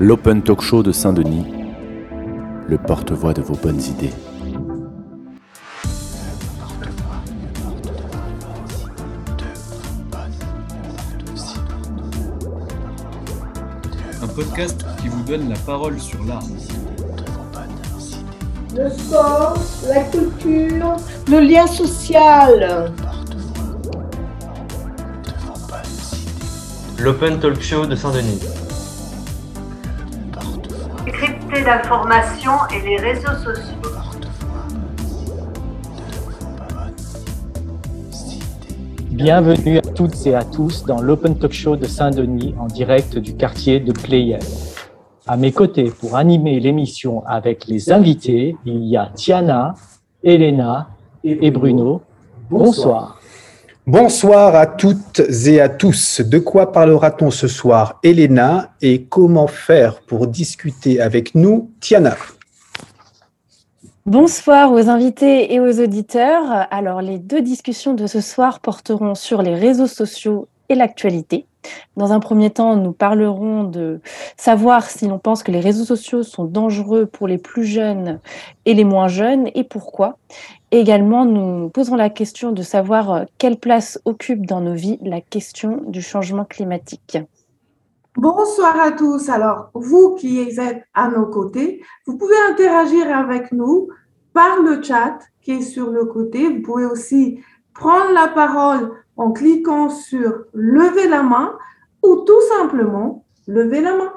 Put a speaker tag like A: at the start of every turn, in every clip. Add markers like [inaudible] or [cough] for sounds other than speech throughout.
A: l'Open Talk Show de Saint-Denis, le porte-voix de vos bonnes idées.
B: Un podcast qui vous donne la parole sur l'art.
C: Le sport, la culture, le lien social.
D: L'Open Talk Show de Saint-Denis.
E: Et les réseaux sociaux.
F: Bienvenue à toutes et à tous dans l'Open Talk Show de Saint-Denis en direct du quartier de Pleyel. À mes côtés pour animer l'émission avec les invités, il y a Tiana, Elena et Bruno. Bonsoir.
G: Bonsoir à toutes et à tous. De quoi parlera-t-on ce soir, Elena, et comment faire pour discuter avec nous, Tiana?
H: Bonsoir aux invités et aux auditeurs. Alors, les deux discussions de ce soir porteront sur les réseaux sociaux et l'actualité. Dans un premier temps, nous parlerons de savoir si l'on pense que les réseaux sociaux sont dangereux pour les plus jeunes et les moins jeunes et pourquoi. Également, nous poserons la question de savoir quelle place occupe dans nos vies la question du changement climatique.
C: Bonsoir à tous. Alors, vous qui êtes à nos côtés, vous pouvez interagir avec nous par le chat qui est sur le côté. Vous pouvez aussi prendre la parole en cliquant sur lever la main ou tout simplement lever la main.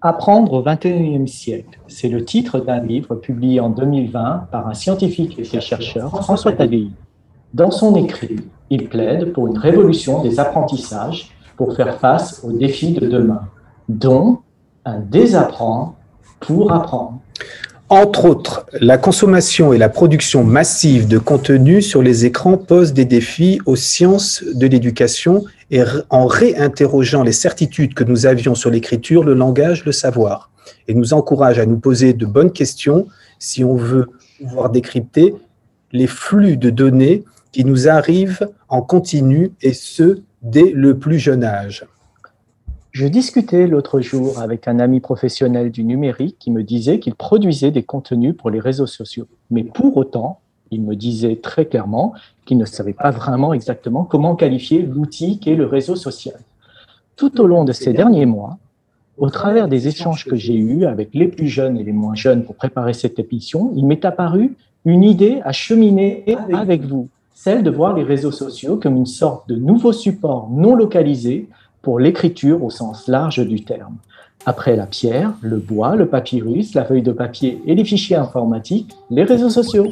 F: Apprendre au XXIe siècle, c'est le titre d'un livre publié en 2020 par un scientifique et chercheur, François Tadei. Dans son écrit, il plaide pour une révolution des apprentissages pour faire face aux défis de demain, dont un désapprendre pour apprendre.
G: Entre autres, la consommation et la production massive de contenu sur les écrans posent des défis aux sciences de l'éducation et en réinterrogeant les certitudes que nous avions sur l'écriture, le langage, le savoir. Et nous encourage à nous poser de bonnes questions si on veut pouvoir décrypter les flux de données qui nous arrivent en continu et ce, dès le plus jeune âge.
F: Je discutais l'autre jour avec un ami professionnel du numérique qui me disait qu'il produisait des contenus pour les réseaux sociaux. Mais pour autant, il me disait très clairement qu'il ne savait pas vraiment exactement comment qualifier l'outil qu'est le réseau social. Tout au long de ces derniers mois, au travers des échanges que j'ai eus avec les plus jeunes et les moins jeunes pour préparer cette émission, il m'est apparu une idée à cheminer avec vous, celle de voir les réseaux sociaux comme une sorte de nouveau support non localisé pour l'écriture au sens large du terme. Après la pierre, le bois, le papyrus, la feuille de papier et les fichiers informatiques, les réseaux sociaux.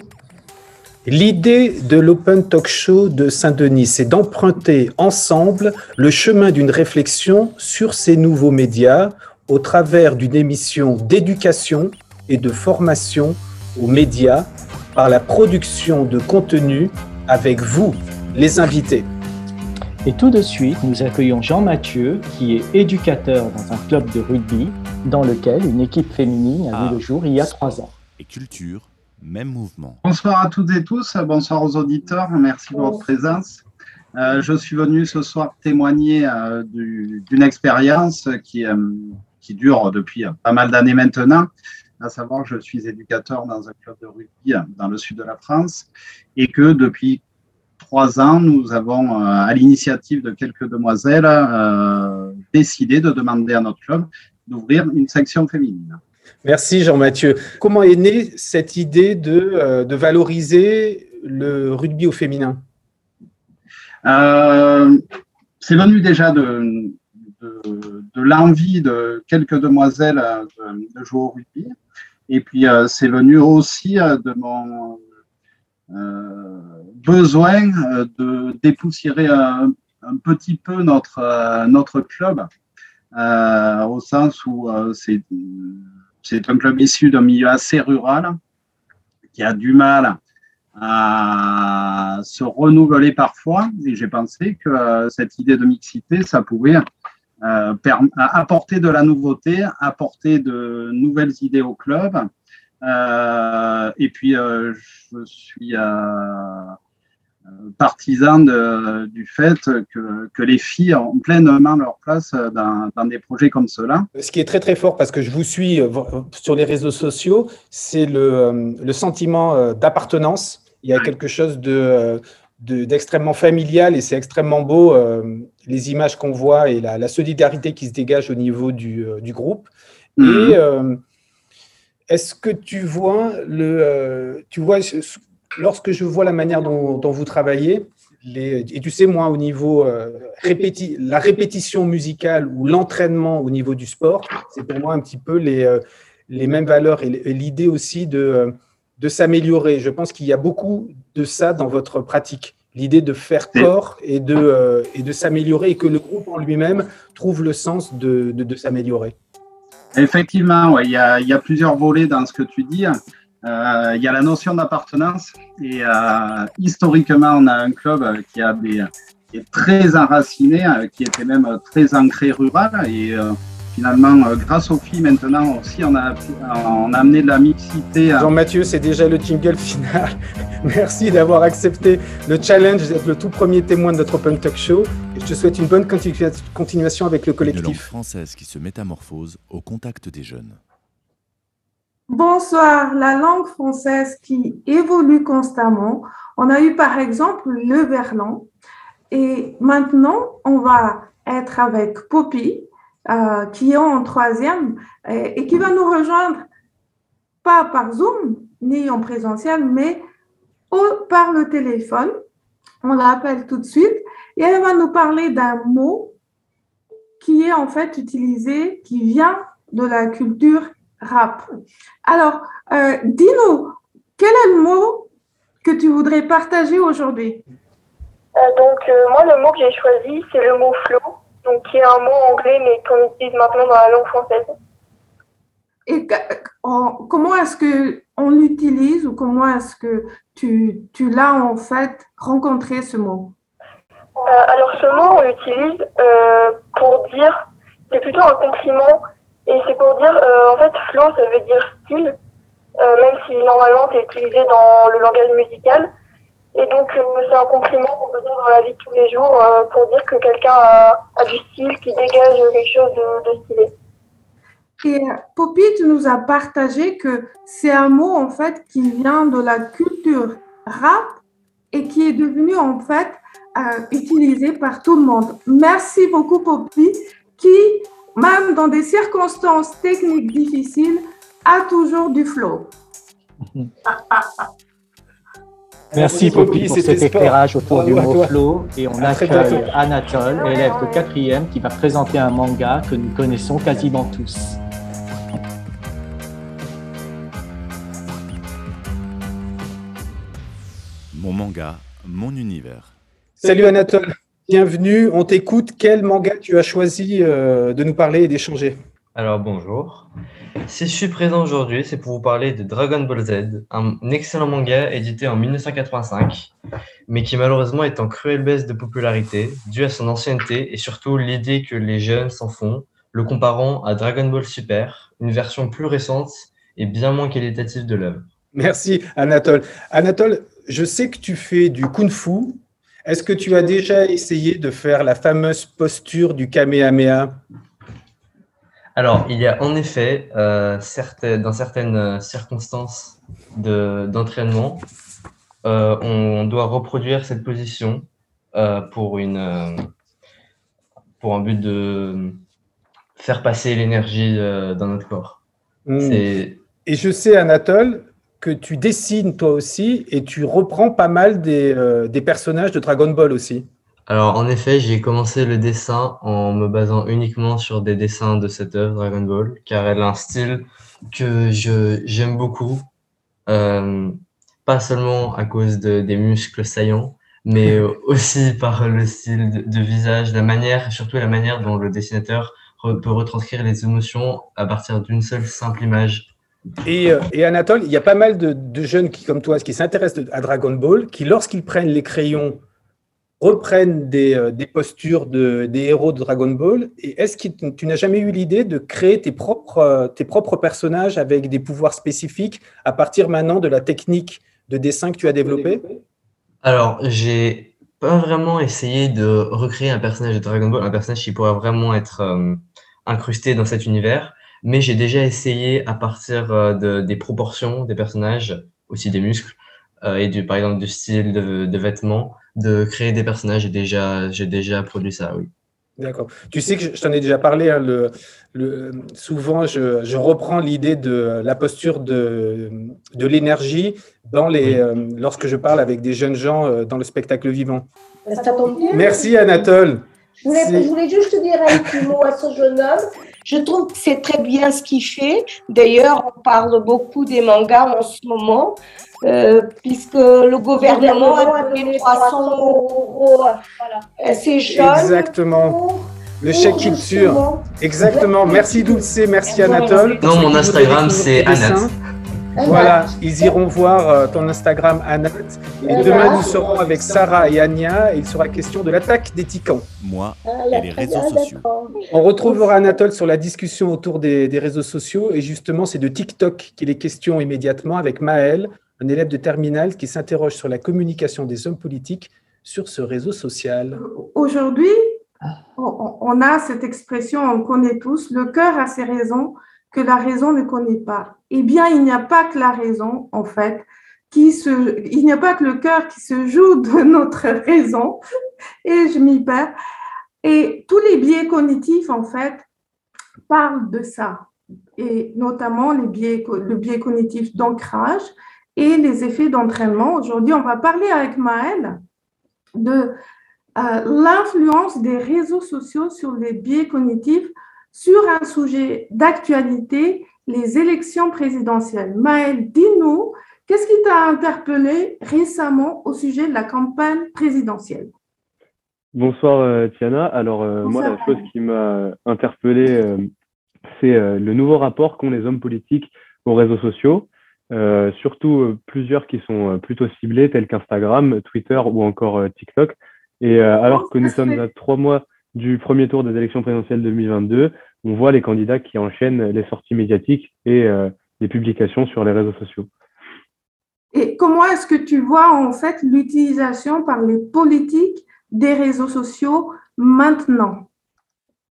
G: L'idée de l'Open Talk Show de Saint-Denis, c'est d'emprunter ensemble le chemin d'une réflexion sur ces nouveaux médias au travers d'une émission d'éducation et de formation aux médias par la production de contenu avec vous, les invités.
F: Et tout de suite, nous accueillons Jean-Mathieu, qui est éducateur dans un club de rugby dans lequel une équipe féminine a vu le jour il y a trois ans.
A: Et culture, même mouvement.
I: Bonsoir à toutes et tous, bonsoir aux auditeurs, merci pour votre présence. Euh, je suis venu ce soir témoigner euh, d'une expérience qui, euh, qui dure depuis pas mal d'années maintenant, à savoir que je suis éducateur dans un club de rugby dans le sud de la France et que depuis trois ans, nous avons, à l'initiative de quelques demoiselles, décidé de demander à notre club d'ouvrir une section féminine.
G: Merci Jean-Mathieu. Comment est née cette idée de, de valoriser le rugby au féminin?
I: Euh, C'est venu déjà de, de, de l'envie de quelques demoiselles de, jouer au rugby. Et puis, euh, c'est venu aussi de mon euh, besoin de dépoussiérer un, petit peu notre, notre club, au sens où c'est c'est un club issu d'un milieu assez rural qui a du mal à se renouveler parfois. Et j'ai pensé que cette idée de mixité, ça pouvait euh, apporter de la nouveauté, apporter de nouvelles idées au club. Euh, et puis, euh, je suis partisan de, du fait que, que, les filles ont pleinement leur place dans, dans, des projets comme cela.
G: Ce qui est très très fort, parce que je vous suis sur les réseaux sociaux, c'est le, le, sentiment d'appartenance. Il y a quelque chose de, d'extrêmement familial et c'est extrêmement beau les images qu'on voit et la, la, solidarité qui se dégage au niveau du, du groupe. Mhm. Et est-ce que tu vois le, tu vois lorsque je vois la manière dont, vous travaillez, les, et tu sais, moi, au niveau euh, répéti, la répétition musicale ou l'entraînement au niveau du sport, c'est pour moi un petit peu les, euh, les mêmes valeurs et l'idée aussi de, euh, de s'améliorer. Je pense qu'il y a beaucoup de ça dans votre pratique. L'idée de faire corps et de, et de s'améliorer et que le groupe en lui-même trouve le sens de, de, de s'améliorer.
I: Effectivement, ouais, il, y a, plusieurs volets dans ce que tu dis. Euh, il y a la notion d'appartenance et euh, historiquement, on a un club qui, qui est très enraciné, euh, qui était même très ancré rural et finalement, grâce aux filles, maintenant aussi, on a, on a amené de la mixité.
G: Jean-Mathieu, c'est déjà le jingle final. [laughs] Merci d'avoir accepté le challenge d'être le tout premier témoin de notre Open Talk Show. Et je te souhaite une bonne continuation avec le collectif. Une langue
A: française qui se métamorphose au contact des jeunes.
C: Bonsoir, la langue française qui évolue constamment. On a eu par exemple le verlan et maintenant on va être avec Poppy euh, qui est en troisième et, qui va nous rejoindre pas par Zoom ni en présentiel mais par le téléphone. On l'appelle tout de suite et elle va nous parler d'un mot qui est en fait utilisé, qui vient de la culture rap. Alors, euh, dis-nous, quel est le mot que tu voudrais partager aujourd'hui?
J: Euh, Donc, euh, moi, le mot que j'ai choisi, c'est le mot flow, donc qui est un mot anglais, mais qu'on utilise maintenant dans la langue française.
C: Et comment est-ce que on l'utilise ou comment est-ce que tu, tu l'as en fait rencontré ce mot?
J: Alors, ce mot, on l'utilise pour dire, c'est plutôt un compliment et c'est pour dire, euh, en fait, flow, ça veut dire style, euh, même si normalement c'est utilisé dans le langage musical. Et donc, euh, c'est un compliment qu'on peut dire dans la vie de tous les jours pour dire que quelqu'un a, a, du style, qui dégage quelque chose de, de stylé.
C: Et Poppy, tu nous as partagé que c'est un mot en fait qui vient de la culture rap et qui est devenu en fait utilisé par tout le monde. Merci beaucoup Poppy qui même dans des circonstances techniques difficiles, a toujours du flow. [laughs]
F: Merci Poppy pour cet éclairage autour du mot flow et on accueille Anatole, élève de quatrième, qui va présenter un manga que nous connaissons quasiment tous.
A: Mon manga, mon univers.
G: Salut Anatole. Bienvenue, on t'écoute. Quel manga tu as choisi euh, de nous parler et d'échanger?
D: Alors bonjour. Si je suis présent aujourd'hui, c'est pour vous parler de Dragon Ball Z, un excellent manga édité en 1985, mais qui malheureusement est en cruelle baisse de popularité due à son ancienneté et surtout l'idée que les jeunes s'en font, le comparant à Dragon Ball Super, une version plus récente et bien moins qualitative de l'œuvre.
G: Merci Anatole. Anatole, je sais que tu fais du kung-fu est-ce que tu as déjà essayé de faire la fameuse posture du Kamehameha?
D: Alors, il y a en effet, euh, dans certaines circonstances d'entraînement, euh, on, doit reproduire cette position euh, pour, une, pour un but de faire passer l'énergie dans notre corps.
G: Hmm. Et je sais, Anatole, que tu dessines toi aussi et tu reprends pas mal des, euh, des personnages de Dragon Ball aussi.
D: Alors en effet, j'ai commencé le dessin en me basant uniquement sur des dessins de cette œuvre Dragon Ball, car elle a un style que je j'aime beaucoup, euh, pas seulement à cause de, des muscles saillants, mais [laughs] aussi par le style de, de, visage, la manière, surtout la manière dont le dessinateur peut retranscrire les émotions à partir d'une seule simple image.
G: Euh, et, Anatole, il y a pas mal de, jeunes qui, comme toi, qui s'intéressent à Dragon Ball, qui, lorsqu'ils prennent les crayons, reprennent des, euh, postures de, des héros de Dragon Ball. Et est-ce que tu n'as jamais eu l'idée de créer tes propres, euh, tes propres personnages avec des pouvoirs spécifiques à partir maintenant de la technique de dessin que tu as développée?
D: Alors, j'ai pas vraiment essayé de recréer un personnage de Dragon Ball, un personnage qui pourrait vraiment être euh, incrusté dans cet univers, mais j'ai déjà essayé à partir de, des proportions des personnages, aussi des muscles, et du, par exemple du style de, de vêtements, de créer des personnages. J'ai déjà, j'ai déjà produit ça, oui.
G: D'accord. Tu sais que je t'en ai déjà parlé. hein, le, le- souvent, je, je reprends l'idée de la posture de, de l'énergie dans les, euh, lorsque je parle avec des jeunes gens euh, dans le spectacle vivant.
K: Ça tombe bien.
G: Merci Anatole.
K: Je voulais,
G: C'est-
K: je voulais juste dire un petit mot à ce jeune homme. Je trouve que c'est très bien ce qu'il fait. D'ailleurs, on parle beaucoup des mangas en ce moment, euh, puisque le gouvernement a donné 300 euros à ces jeunes.
G: Exactement. Le chèque culture. Exactement. Merci Dulce, merci Anatole.
D: Non, mon Instagram, c'est Anat.
G: Voilà, ils iront voir euh, ton Instagram Anat. Et demain, nous serons avec Sarah et Anya. Et il sera question de l'attaque des Ticans.
A: Moi
K: Ah,
A: et les réseaux sociaux.
G: On retrouvera Anatole sur la discussion autour des, des réseaux sociaux. Et justement, c'est de TikTok qu'il est question immédiatement avec Maël, un élève de terminale qui s'interroge sur la communication des hommes politiques sur ce réseau social.
C: Aujourd'hui, on- on a cette expression, on connaît tous, le cœur a ses raisons que la raison ne connaît pas. Eh bien, il n'y a pas que la raison, en fait, qui se, il n'y a pas que le cœur qui se joue de notre raison, et je m'y perds. Et tous les biais cognitifs, en fait, parlent de ça, et notamment les biais, le biais cognitif d'ancrage et les effets d'entraînement. Aujourd'hui, on va parler avec Maëlle de euh, l'influence des réseaux sociaux sur les biais cognitifs sur un sujet d'actualité, les élections présidentielles. Maëlle, dis-nous, qu'est-ce qui t'a interpellé récemment au sujet de la campagne présidentielle?
L: Bonsoir euh, Tiana. Alors euh, moi la chose qui m'a interpellé, euh, c'est euh, le nouveau rapport qu'ont les hommes politiques aux réseaux sociaux, surtout plusieurs qui sont plutôt ciblés, tels qu'Instagram, Twitter ou encore TikTok. Et alors que nous sommes à trois mois du premier tour des élections présidentielles 2022, on voit les candidats qui enchaînent les sorties médiatiques et euh, les publications sur les réseaux sociaux.
C: Et comment est-ce que tu vois en fait l'utilisation par les politiques des réseaux sociaux maintenant?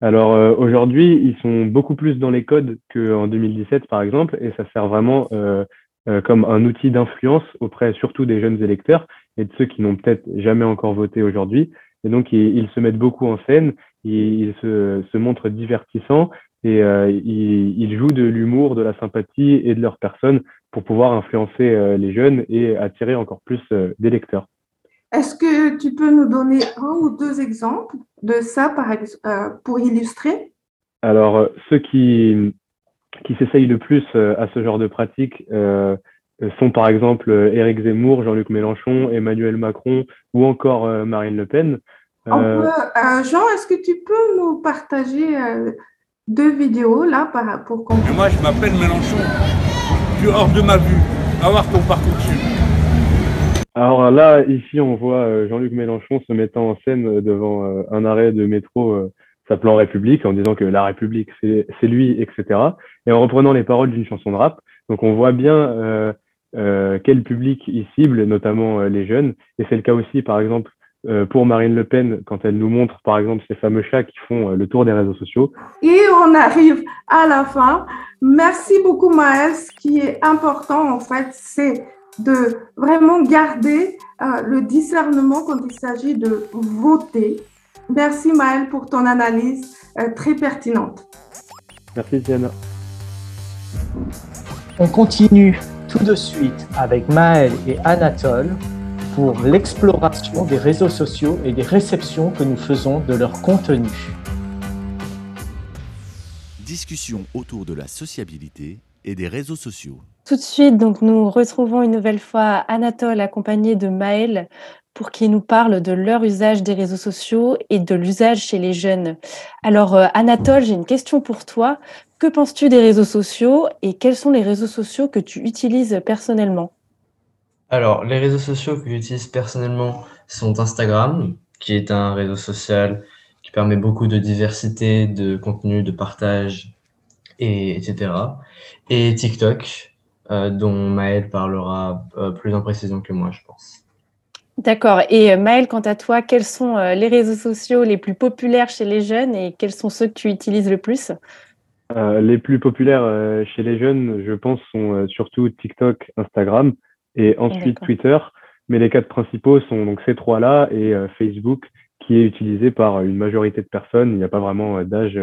L: Alors euh, aujourd'hui, ils sont beaucoup plus dans les codes qu'en 2017, par exemple, et ça sert vraiment euh, comme un outil d'influence auprès surtout des jeunes électeurs et de ceux qui n'ont peut-être jamais encore voté aujourd'hui. Et donc, ils, ils se mettent beaucoup en scène, ils, ils se, se montrent divertissants et euh, ils, ils jouent de l'humour, de la sympathie et de leur personne pour pouvoir influencer euh, les jeunes et attirer encore plus euh, d'électeurs.
C: Est-ce que tu peux nous donner un ou deux exemples de ça par euh, pour illustrer?
L: Alors, euh, ceux qui, qui s'essayent le plus à ce genre de pratique sont par exemple Éric Zemmour, Jean-Luc Mélenchon, Emmanuel Macron ou encore Marine Le Pen.
C: On
L: Euh,
C: peut- euh, Jean, est-ce que tu peux nous partager euh, deux vidéos là par- pour qu'on
M: moi, je m'appelle Mélenchon. Je suis hors de ma vue. Va voir ton parcours
L: alors là, ici, on voit Jean-Luc Mélenchon se mettant en scène devant un arrêt de métro s'appelant République, en disant que la République, c'est c'est lui, etc. Et en reprenant les paroles d'une chanson de rap. Donc on voit bien euh, euh, quel public il cible, notamment euh, les jeunes. Et c'est le cas aussi, par exemple, euh, pour Marine Le Pen, quand elle nous montre, par exemple, ces fameux chats qui font euh, le tour des réseaux sociaux.
C: Et on arrive à la fin. Merci beaucoup, Maëlle. Ce qui est important, en fait, c'est de vraiment garder euh, le discernement quand il s'agit de voter. Merci, Maëlle, pour ton analyse euh, très pertinente.
L: Merci, Diana.
F: On continue tout de suite avec Maël et Anatole pour l'exploration des réseaux sociaux et des réceptions que nous faisons de leur contenu.
A: Discussion autour de la sociabilité et des réseaux sociaux.
H: Tout de suite, donc, nous retrouvons une nouvelle fois Anatole accompagné de Maël pour qu'il nous parle de leur usage des réseaux sociaux et de l'usage chez les jeunes. Alors, euh, Anatole, j'ai une question pour toi. Que penses-tu des réseaux sociaux et quels sont les réseaux sociaux que tu utilises personnellement?
D: Alors, les réseaux sociaux que j'utilise personnellement sont Instagram, qui est un réseau social qui permet beaucoup de diversité, de contenu, de partage, et, etc. Et TikTok, euh, dont Maël parlera euh, plus en précision que moi, je pense.
H: D'accord. Et euh, Maëlle, quant à toi, quels sont les réseaux sociaux les plus populaires chez les jeunes et quels sont ceux que tu utilises le plus?
L: Euh, les plus populaires euh, chez les jeunes, je pense, sont euh, surtout TikTok, Instagram et ensuite. Twitter. Mais les quatre principaux sont donc ces trois-là et euh, Facebook, qui est utilisé par une majorité de personnes. Il n'y a pas vraiment euh, d'âge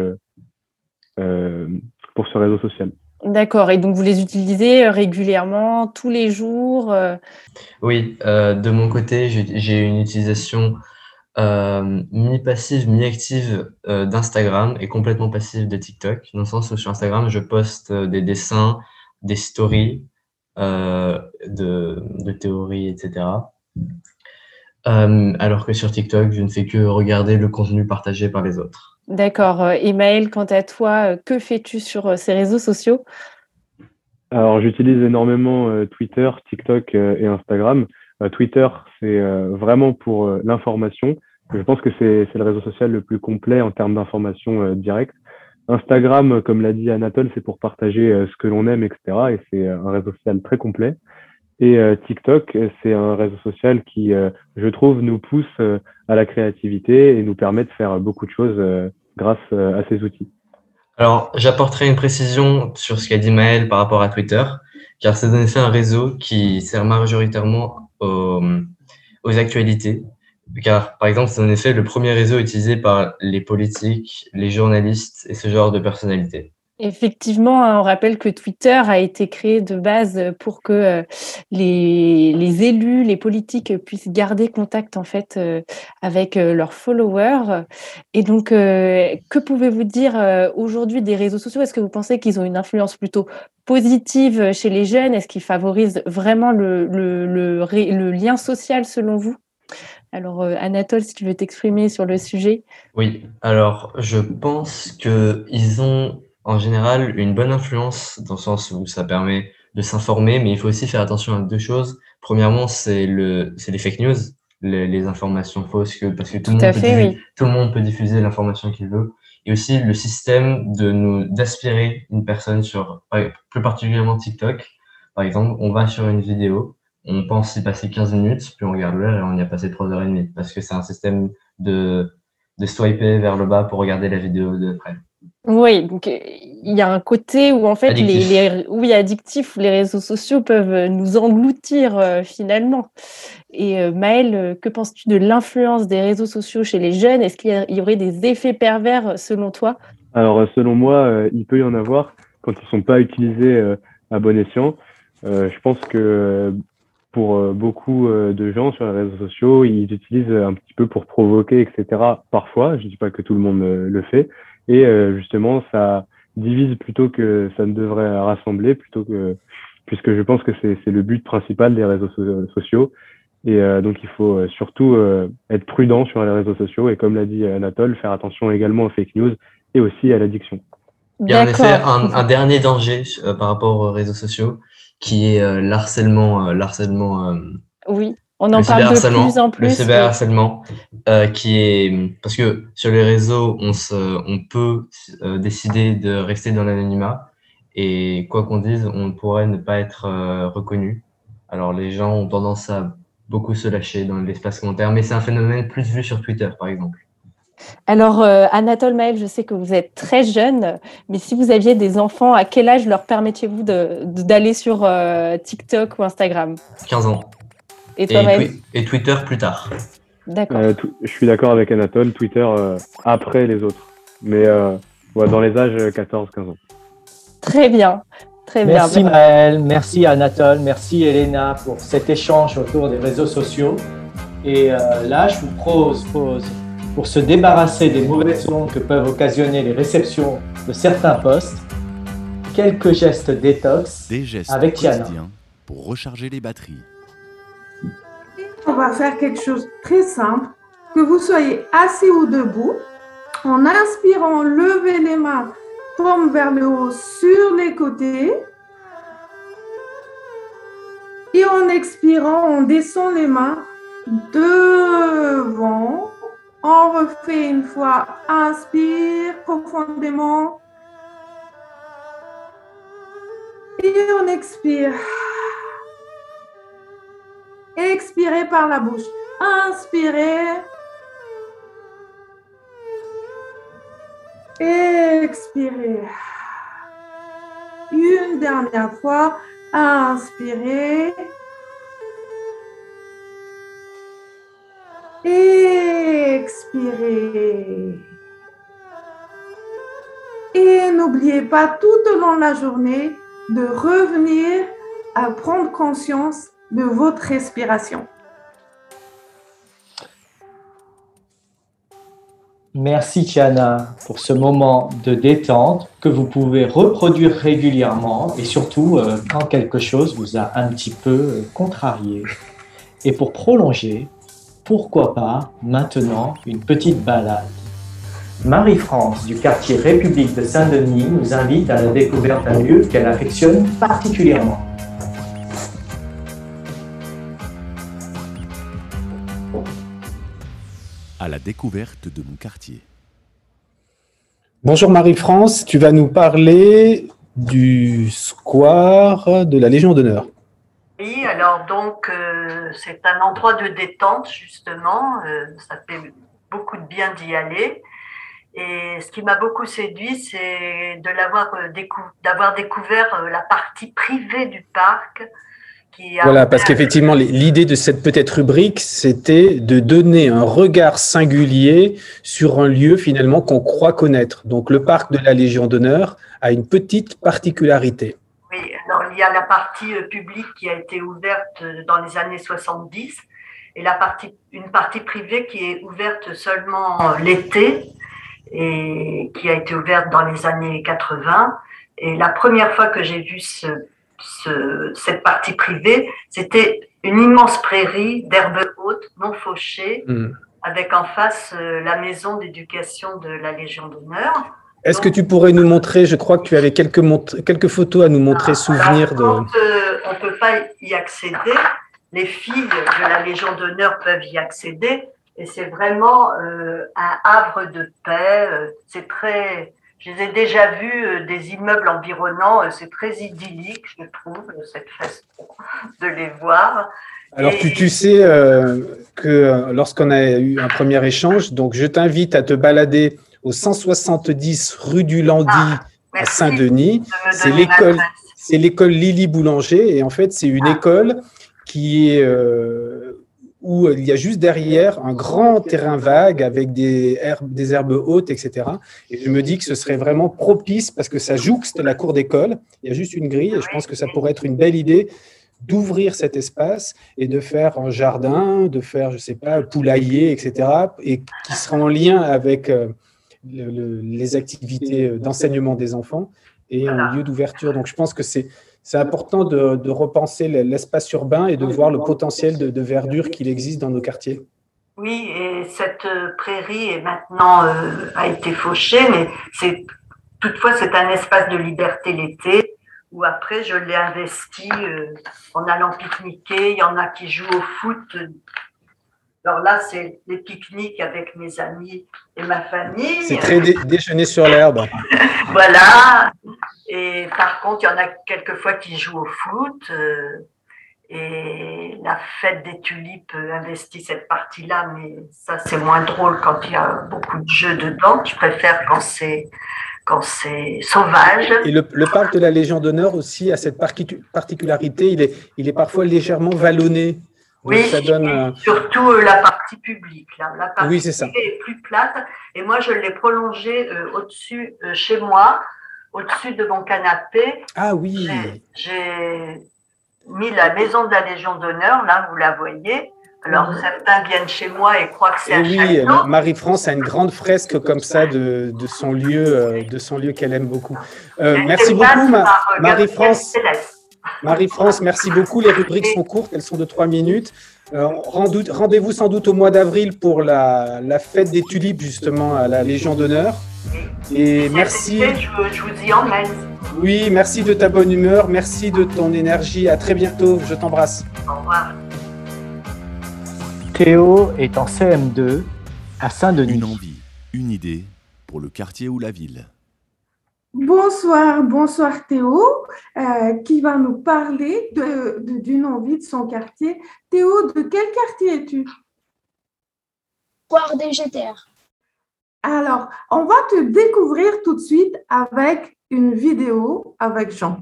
L: euh, pour ce réseau social.
H: D'accord. Et donc, vous les utilisez régulièrement, tous les jours euh,
D: Oui, euh, de mon côté, j'ai une utilisation euh, mi-passive, mi-active euh, d'Instagram et complètement passive de TikTok, dans le sens où sur Instagram, je poste des dessins, des stories, euh, de, de théories, etc. Euh, alors que sur TikTok, je ne fais que regarder le contenu partagé par les autres.
H: D'accord. Euh, Et Maëlle, quant à toi, euh, que fais-tu sur ces réseaux sociaux?
L: Alors, j'utilise énormément euh, Twitter, TikTok euh, et Instagram. Twitter, c'est vraiment pour l'information. Je pense que c'est le réseau social le plus complet en termes d'information directe. Instagram, comme l'a dit Anatole, c'est pour partager ce que l'on aime, etc. Et c'est un réseau social très complet. Et euh, TikTok, euh, c'est un réseau social qui, euh, je trouve, nous pousse à la créativité et nous permet de faire beaucoup de choses grâce à ces outils.
D: Alors, j'apporterai une précision sur ce qu'a dit Maël par rapport à Twitter, car c'est un réseau qui sert majoritairement aux, aux actualités. Car, par exemple, c'est en effet le premier réseau utilisé par les politiques, les journalistes et ce genre de personnalités.
H: Effectivement, hein, on rappelle que Twitter a été créé de base pour que euh, les, élus, les politiques puissent garder contact en fait euh, avec euh, leurs followers. Et donc, que pouvez-vous dire aujourd'hui des réseaux sociaux? Est-ce que vous pensez qu'ils ont une influence plutôt positive chez les jeunes? Est-ce qu'ils favorisent vraiment le, le, lien social selon vous? Alors, Anatole, si tu veux t'exprimer sur le sujet.
D: Oui, alors je pense que ils ont en général une bonne influence dans le sens où ça permet de s'informer, mais il faut aussi faire attention à deux choses. Premièrement, c'est le, c'est les fake news, les, les informations fausses, que, parce que tout, le
H: Tout
D: monde
H: fait, oui.
D: tout le monde peut diffuser l'information qu'il veut. Et aussi le système de nous d'aspirer une personne sur, plus particulièrement TikTok. Par exemple, on va sur une vidéo, on pense y passer 15 minutes, puis on regarde l'heure et on y a passé 3 heures et demie, parce que c'est un système de, de swiper vers le bas pour regarder la vidéo de près.
H: Oui, donc euh, il y a un côté où en fait les,
D: Addictif.
H: les oui addictif où les réseaux sociaux peuvent euh, nous engloutir euh, finalement. Et euh, Maëlle, que penses-tu de l'influence des réseaux sociaux chez les jeunes? Est-ce qu'il y, aurait des effets pervers selon toi?
L: Alors, selon moi, euh, il peut y en avoir quand ils sont pas utilisés euh, à bon escient. Euh, je pense que pour euh, beaucoup euh, de gens sur les réseaux sociaux, ils utilisent un petit peu pour provoquer, etc. Parfois, je dis pas que tout le monde euh, le fait. Et euh, justement, ça divise plutôt que ça ne devrait rassembler, plutôt que puisque je pense que c'est c'est le but principal des réseaux so- sociaux. Et euh, donc, il faut euh, surtout euh, être prudent sur les réseaux sociaux et, comme l'a dit Anatole, faire attention également aux fake news et aussi à l'addiction.
D: Il y a en effet un, un dernier danger euh, par rapport aux réseaux sociaux qui est euh, l'harcèlement, euh, l'harcèlement, euh,
H: Oui, on en
D: le
H: parle de plus en
D: le
H: plus. oui.
D: cyberharcèlement, euh, qui est parce que sur les réseaux, on se, on peut euh, décider de rester dans l'anonymat et quoi qu'on dise, on pourrait ne pas être euh, reconnu. Alors les gens ont tendance à beaucoup se lâcher dans l'espace commentaire, mais c'est un phénomène plus vu sur Twitter, par exemple.
H: Alors Anatole, Maëlle, je sais que vous êtes très jeune, mais si vous aviez des enfants, à quel âge leur permettiez-vous d'aller sur TikTok ou Instagram?
D: 15 ans.
H: Et toi, Maëlle
D: Twi- et Twitter plus tard.
H: D'accord.
L: Euh, je suis d'accord avec Anatole, Twitter euh, après les autres. Mais euh, ouais, dans les âges 14-15 ans.
H: Très bien, très bien.
F: Merci Maëlle, merci Anatole, merci Elena pour cet échange autour des réseaux sociaux. Et euh, là, je vous propose, pose, pour se débarrasser des mauvaises ondes que peuvent occasionner les réceptions de certains posts, quelques gestes détox
N: Des gestes
F: avec Tiana.
N: quotidiens pour recharger les batteries.
C: On va faire quelque chose de très simple. Que vous soyez assis ou debout. En inspirant, levez les mains, paumes vers le haut sur les côtés. Et en expirant, on descend les mains devant. On refait une fois. Inspire profondément. Et on expire. Expirez par la bouche. Inspirez. Expirez. Une dernière fois. Inspirez. Expirez. Et n'oubliez pas tout au long de la journée de revenir à prendre conscience de votre respiration.
F: Merci Tiana pour ce moment de détente que vous pouvez reproduire régulièrement et surtout euh, quand quelque chose vous a un petit peu euh, contrarié. Et pour prolonger, pourquoi pas maintenant une petite balade Marie-France du quartier République de Saint-Denis nous invite à la découverte d'un lieu qu'elle affectionne particulièrement.
N: À la découverte de mon quartier.
G: Bonjour Marie-France, tu vas nous parler du square de la Légion d'honneur.
E: Oui, alors donc euh, c'est un endroit de détente justement, euh, ça fait beaucoup de bien d'y aller. Et ce qui m'a beaucoup séduit, c'est de l'avoir euh, décou- d'avoir découvert euh, la partie privée du parc. Qui a
G: Voilà, parce qu'effectivement, l'idée de cette petite rubrique, c'était de donner un regard singulier sur un lieu finalement qu'on croit connaître. Donc le parc de la Légion d'honneur a une petite particularité.
E: Oui, alors il y a la partie euh, publique qui a été ouverte euh, dans les années 70 et la partie, une partie privée qui est ouverte seulement euh, l'été et qui a été ouverte dans les années 80. Et la première fois que j'ai vu ce, ce- cette partie privée, c'était une immense prairie d'herbes hautes, non fauchées,
G: Hmm.
E: avec en face euh, la maison d'éducation de la Légion d'honneur.
G: Est-ce que tu pourrais nous montrer, je crois que tu avais quelques, quelques photos à nous montrer, souvenir de...
E: Quand euh, on ne peut pas y accéder, les filles de la Légion d'honneur peuvent y accéder. Et c'est vraiment euh, un havre de paix. C'est très. Je les ai déjà vus euh, des immeubles environnants. euh, C'est très idyllique, je trouve, cette façon de les voir.
G: Alors, tu, tu sais euh, que euh, lorsqu'on a eu un premier échange, donc je t'invite à te balader au 170 rue du Landy à
E: merci
G: Saint-Denis.
E: de
G: C'est l'école, c'est l'école Lily Boulanger et en fait c'est une
E: Ah.
G: école qui est euh, où il y a juste derrière un grand terrain vague avec des herbes, hautes, etc. Et je me dis que ce serait vraiment propice parce que ça jouxte la cour d'école. Il y a juste une grille et je pense que ça pourrait être une belle idée d'ouvrir cet espace et de faire un jardin, de faire, je sais pas, poulailler, etc. et qui sera en lien avec euh, le- le- les activités d'enseignement des enfants et un lieu d'ouverture. Donc, je pense que c'est c'est important de, de repenser l'espace urbain et de voir le potentiel de, de verdure qu'il existe dans nos quartiers.
E: Oui, et cette euh, prairie est maintenant euh, a été fauchée, mais c'est toutefois c'est un espace de liberté l'été où après je l'ai investi euh, en allant pique-niquer. Il y en a qui jouent au foot. Alors là, c'est les pique-niques avec mes amis et ma famille.
G: C'est très dé- déjeuner sur l'herbe. [laughs]
E: Voilà. Et par contre, il y en a quelquefois qui jouent au foot. euh, et la fête des tulipes investit cette partie-là, mais ça, c'est moins drôle quand il y a beaucoup de jeux dedans. Je préfère quand c'est quand c'est sauvage.
G: Et le, le parc de la Légion d'honneur aussi a cette parti- particularité, il est, il est parfois légèrement vallonné. Donc,
E: Oui,
G: ça donne un-
E: surtout euh, la partie publique. Là. La partie
G: Oui, c'est ça.
E: privée est plus plate. Et moi, je l'ai prolongée euh, au-dessus, euh, chez moi, au-dessus de mon canapé.
G: Ah oui,
E: J'ai mis la maison de la Légion d'honneur, là, vous la voyez. Alors, certains viennent chez moi et croient que c'est un
G: oui,
E: château.
G: Marie-France a une grande fresque comme ça de, de son lieu, euh, de son lieu qu'elle aime beaucoup. Euh, merci beaucoup, Ma-
E: euh,
G: Marie-France. Marie-France, merci beaucoup. Les rubriques sont courtes, elles sont de trois minutes. Euh, Rendez-vous sans doute au mois d'avril pour la, la fête des tulipes, justement, à la Légion d'honneur. Et merci.
E: Je, vous y emmène.
G: Oui, merci de ta bonne humeur, merci de ton énergie. À très bientôt. Je t'embrasse.
E: Au revoir.
F: Théo est en CM2 à Saint-Denis.
N: Une envie, une idée pour le quartier ou la ville.
C: Bonsoir, bonsoir Théo, euh, qui va nous parler d'une envie de son quartier. Théo, de quel quartier es-tu?
O: Square des GTR.
C: Alors, on va te découvrir tout de suite avec une vidéo avec Jean.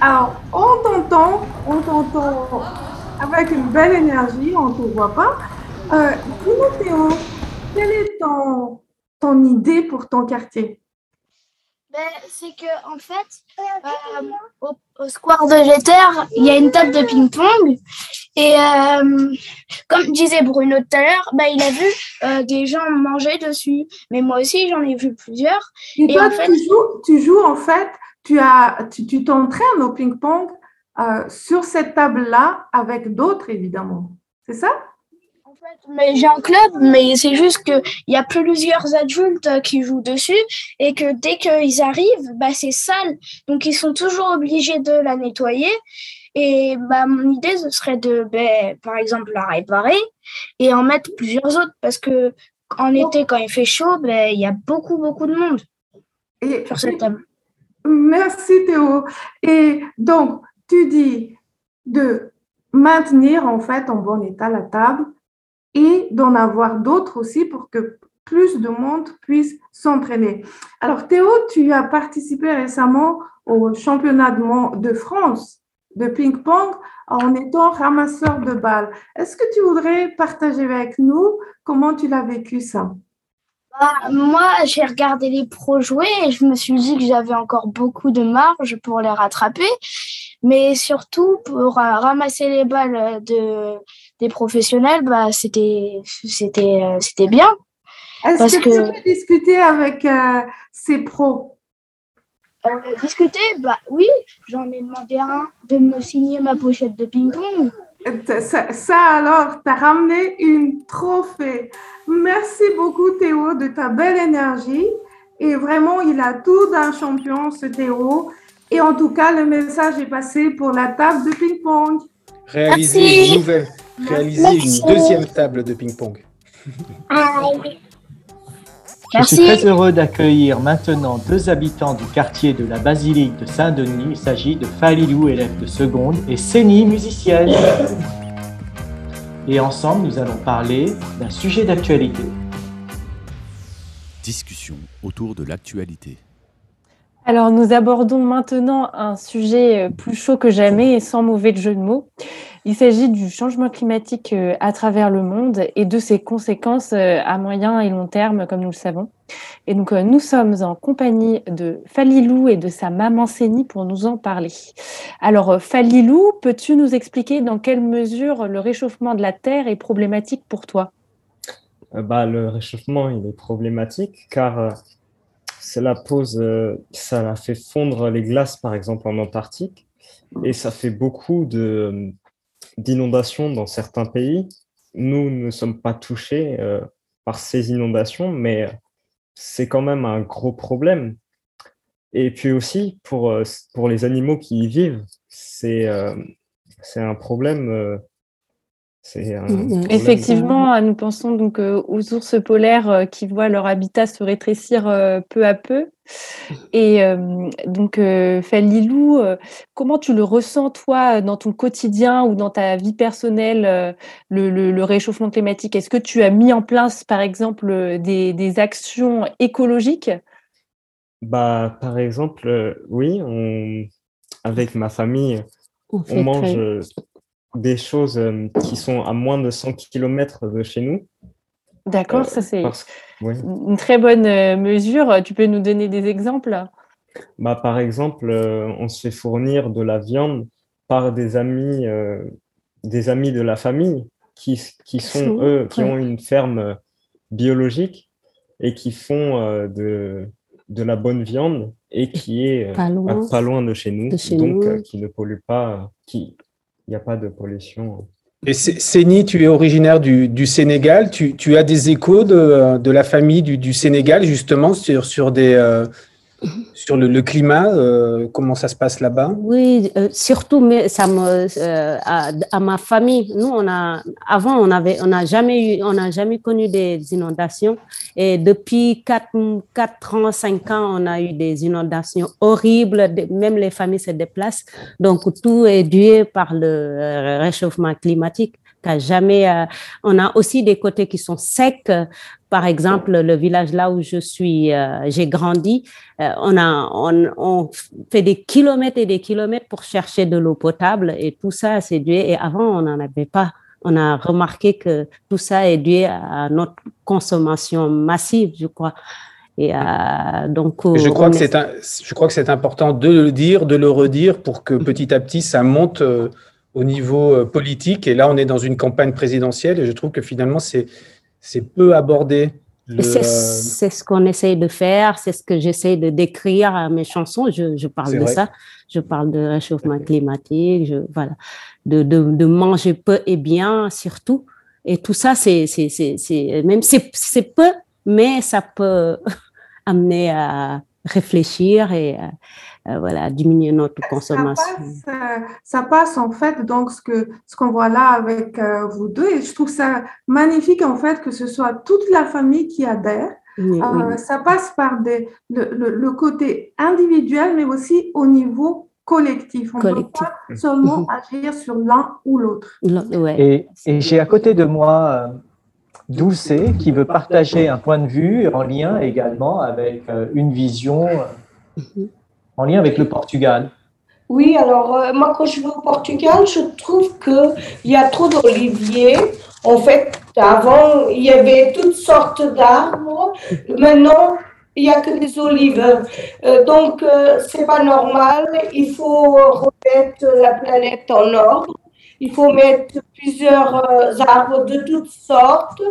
C: Alors, on t'entend, on t'entend avec une belle énergie, on ne te voit pas. Euh, Théo, quelle est ton, ton idée pour ton quartier?
O: Ben, c'est que en fait, euh, au, au square de GTR, il y a une table de ping-pong. Et euh, comme disait Bruno tout à l'heure, ben, il a vu euh, des gens manger dessus. Mais moi aussi, j'en ai vu plusieurs.
C: Et, toi, tu, joues, tu joues en fait, tu as, tu t'entraînes au ping-pong sur cette table-là avec d'autres, évidemment. C'est ça?
O: Mais j'ai un club, mais c'est juste qu'il y a plusieurs adultes qui jouent dessus et que dès qu'ils arrivent, bah, c'est sale. Donc ils sont toujours obligés de la nettoyer. Et bah, mon idée, ce serait de, ben, par exemple, la réparer et en mettre plusieurs autres parce que en été, quand il fait chaud, ben, il y a beaucoup, beaucoup de monde
C: Et,
O: sur cette table.
C: Merci Théo. Et donc, tu dis de maintenir en fait en bon état la table et d'en avoir d'autres aussi pour que plus de monde puisse s'entraîner. Alors Théo, tu as participé récemment au championnat de, France de ping-pong en étant ramasseur de balles. Est-ce que tu voudrais partager avec nous comment tu l'as vécu ça?
O: Bah, moi, j'ai regardé les pros jouer et je me suis dit que j'avais encore beaucoup de marge pour les rattraper. Mais surtout, pour euh, ramasser les balles de, des professionnels, bah, c'était, c'était, euh, c'était bien.
C: Est-ce
O: Parce
C: que, tu
O: que-
C: peux discuter avec euh, ces pros?
O: Euh, discuter, bah oui, j'en ai demandé à un de me signer ma pochette de ping-pong.
C: Euh, Ça, ça, alors, tu as ramené une trophée. Merci beaucoup Théo de ta belle énergie. Et vraiment, il a tout d'un champion, ce Théo. Et en tout cas, le message est passé pour la table de ping-pong.
G: Réaliser une nouvelle, réaliser une deuxième table de ping-pong.
F: Je suis très heureux d'accueillir maintenant deux habitants du quartier de la basilique de Saint-Denis. Il s'agit de Falilou, élève de seconde, et Séni, musicienne. Et ensemble, nous allons parler d'un sujet d'actualité.
N: Discussion autour de l'actualité.
H: Alors, nous abordons maintenant un sujet euh, plus chaud que jamais et sans mauvais jeu de mots. Il s'agit du changement climatique euh, à travers le monde et de ses conséquences euh, à moyen et long terme, comme nous le savons. Et donc, nous sommes en compagnie de Falilou et de sa maman Séni pour nous en parler. Alors, Falilou, peux-tu nous expliquer dans quelle mesure le réchauffement de la Terre est problématique pour toi?
P: Bah, le réchauffement, il est problématique car euh, cela pose, euh, ça la fait fondre les glaces, par exemple, en Antarctique, et ça fait beaucoup de, d'inondations dans certains pays. Nous ne sommes pas touchés euh, par ces inondations, mais c'est quand même un gros problème. Et puis aussi, pour, euh, pour les animaux qui y vivent, euh, c'est un problème. Euh, c'est un problème-
H: Effectivement, nous pensons donc euh, aux ours polaires euh, qui voient leur habitat se rétrécir peu à peu. Et donc, Falilou, comment tu le ressens, toi, dans ton quotidien ou dans ta vie personnelle, le, le- le réchauffement climatique? Est-ce que tu as mis en place, par exemple, des, des actions écologiques?
P: Bah, par exemple, oui, on, avec ma famille,
H: On
P: mange
H: très-
P: des choses euh, qui sont à moins de 100 km de chez nous.
H: D'accord,
P: Euh,
H: ça c'est
P: parce- oui.
H: une très bonne euh, mesure. Tu peux nous donner des exemples?
P: Bah, par exemple, euh, on se fait fournir de la viande par des amis, euh, des amis de la famille qui, qui sont, eux, qui ont une ferme biologique et qui font de, de la bonne viande et qui est
Q: Pas loin.
P: à pas loin de chez nous,
Q: De chez
P: donc
Q: nous.
P: qui ne pollue pas, qui, il n'y a pas de pollution.
G: Et Sé- Séni, tu es originaire du, Sénégal. Tu, as des échos de, la famille du, Sénégal, justement, sur, sur des, euh, sur le, climat, euh, comment ça se passe là-bas?
Q: Oui, euh, surtout mais ça me, euh, à, ma famille. Nous, on a, avant, on avait, on n'a jamais jamais connu des inondations. Et depuis 4, 4 ans, 5 ans, on a eu des inondations horribles. Même les familles se déplacent. Donc, tout est dû par le réchauffement climatique. Jamais, on a aussi des côtés qui sont secs par exemple, le village là où je suis, euh, j'ai grandi, euh, on, a, on, fait des kilomètres et des kilomètres pour chercher de l'eau potable et tout ça, c'est dû. Et avant, on n'en avait pas. On a remarqué que tout ça est dû à notre consommation massive, je crois. Et euh, donc,
G: je crois, que c'est je crois que c'est important de le dire, de le redire pour que petit à petit ça monte au niveau politique. Et là, on est dans une campagne présidentielle et je trouve que finalement, c'est c'est peu abordé.
Q: C'est ce qu'on essaye de faire, c'est ce que j'essaie de décrire à mes chansons. Je, parle de ça, je parle de réchauffement climatique, je, voilà, de, de, manger peu et bien surtout. Et tout ça, c'est même c'est peu, mais ça peut [laughs] amener à réfléchir et euh, voilà, diminuer notre consommation.
C: Euh, ça passe, en fait, donc ce que ce qu'on voit là avec euh, vous deux, et je trouve ça magnifique en fait que ce soit toute la famille qui adhère. Ça passe par des, le, côté individuel, mais aussi au niveau collectif. On ne peut pas seulement agir sur l'un ou l'autre.
F: Et, et j'ai à côté de moi Dulce qui veut partager un point de vue en lien également avec une vision mhm en lien avec le Portugal.
K: Oui, alors euh, moi quand je vais au Portugal, je trouve qu'il y a trop d'oliviers. En fait, avant, il y avait toutes sortes d'arbres. Maintenant, il n'y a que des olives. Euh, donc, euh, c'est pas normal. Il faut remettre la planète en ordre. Il faut mettre plusieurs euh, arbres de toutes sortes.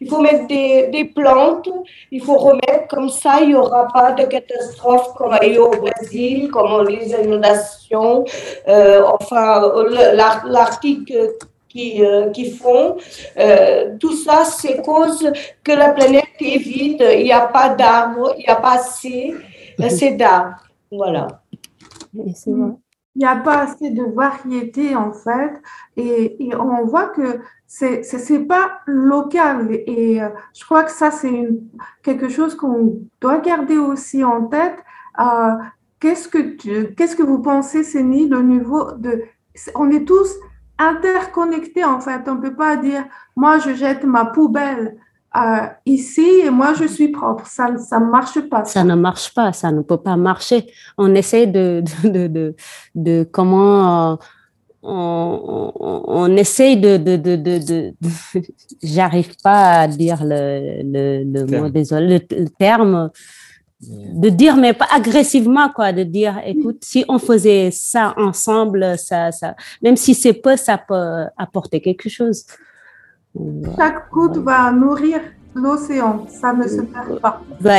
K: Il faut mettre des, des, plantes. Il faut remettre comme ça, il n'y aura pas de catastrophe comme il y a au Brésil, comme les inondations. Euh, enfin, l'article qui, euh, qui font. Euh, tout ça, c'est cause que la planète est vide. Il n'y a pas d'arbres, il n'y a pas assez, assez d'arbres. Voilà.
C: C'est il n'y a pas assez de variété en fait, et, on voit que c'est c'est pas local. Et euh, je crois que ça c'est quelque chose qu'on doit garder aussi en tête. Euh, qu'est-ce que que vous pensez, Séni, le niveau de, on est tous interconnectés en fait. On peut pas dire moi je jette ma poubelle euh, ici et moi je suis propre. Ça ça ne marche pas.
Q: Ça. ne marche pas, ça ne peut pas marcher. On essaie de, de, de, de, comment. Euh, on, on, essaye de. de, de, de, [laughs] J'arrive pas à dire le, le, le mot, désolé, le, terme. De dire, mais pas agressivement, quoi, de dire, écoute, si on faisait ça ensemble, ça, ça, même si c'est peu, ça peut apporter quelque chose.
C: Chaque goutte va nourrir l'océan, ça ne se perd pas. [laughs]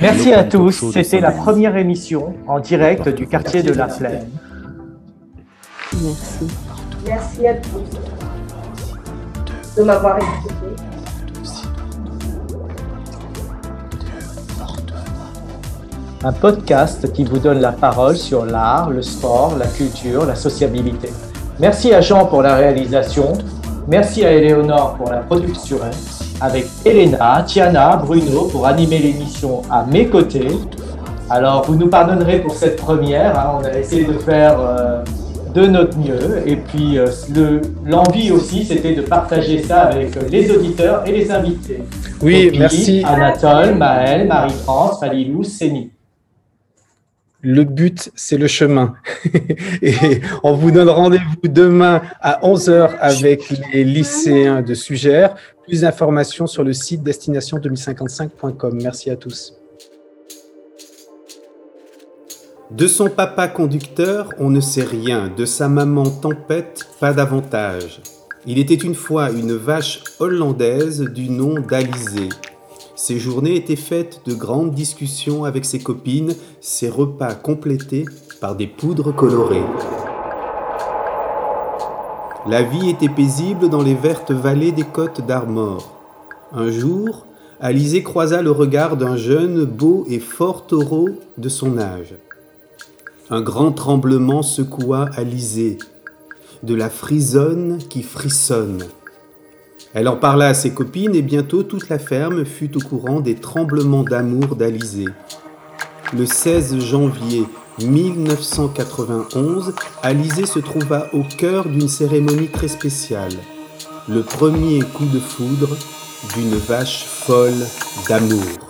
F: Merci à tous, c'était la première émission en direct du quartier de la Plaine.
K: Merci. Merci à tous de m'avoir écouté.
F: Un podcast qui vous donne la parole sur l'art, le sport, la culture, la sociabilité. Merci à Jean pour la réalisation Merci à Eleonore pour la production, avec Elena, Tiana, Bruno pour animer l'émission à mes côtés. Alors, vous nous pardonnerez pour cette première, hein. on a essayé de faire euh, de notre mieux. Et puis, euh, l'envie aussi, c'était de partager ça avec les auditeurs et les invités.
G: Oui, merci.
F: Anatole, Maël, Marie-France, Falilou, Séni
G: le but, c'est le chemin. [laughs] et on vous donne rendez-vous demain à 11h avec les lycéens de Sugère. Plus d'informations sur le site destination2055.com. Merci à tous. De son papa conducteur, on ne sait rien. De sa maman tempête, pas davantage. Il était une fois une vache hollandaise du nom d'Alizé. Ses journées étaient faites de grandes discussions avec ses copines, ses repas complétés par des poudres colorées. La vie était paisible dans les vertes vallées des côtes d'Armor. Un jour, Alizé croisa le regard d'un jeune, beau et fort taureau de son âge. Un grand tremblement secoua Alizé, de la frisonne qui frissonne. Elle en parla à ses copines et bientôt toute la ferme fut au courant des tremblements d'amour d'Alizé. Le 16 janvier 1991, Alizé se trouva au cœur d'une cérémonie très spéciale, le premier coup de foudre d'une vache folle d'amour.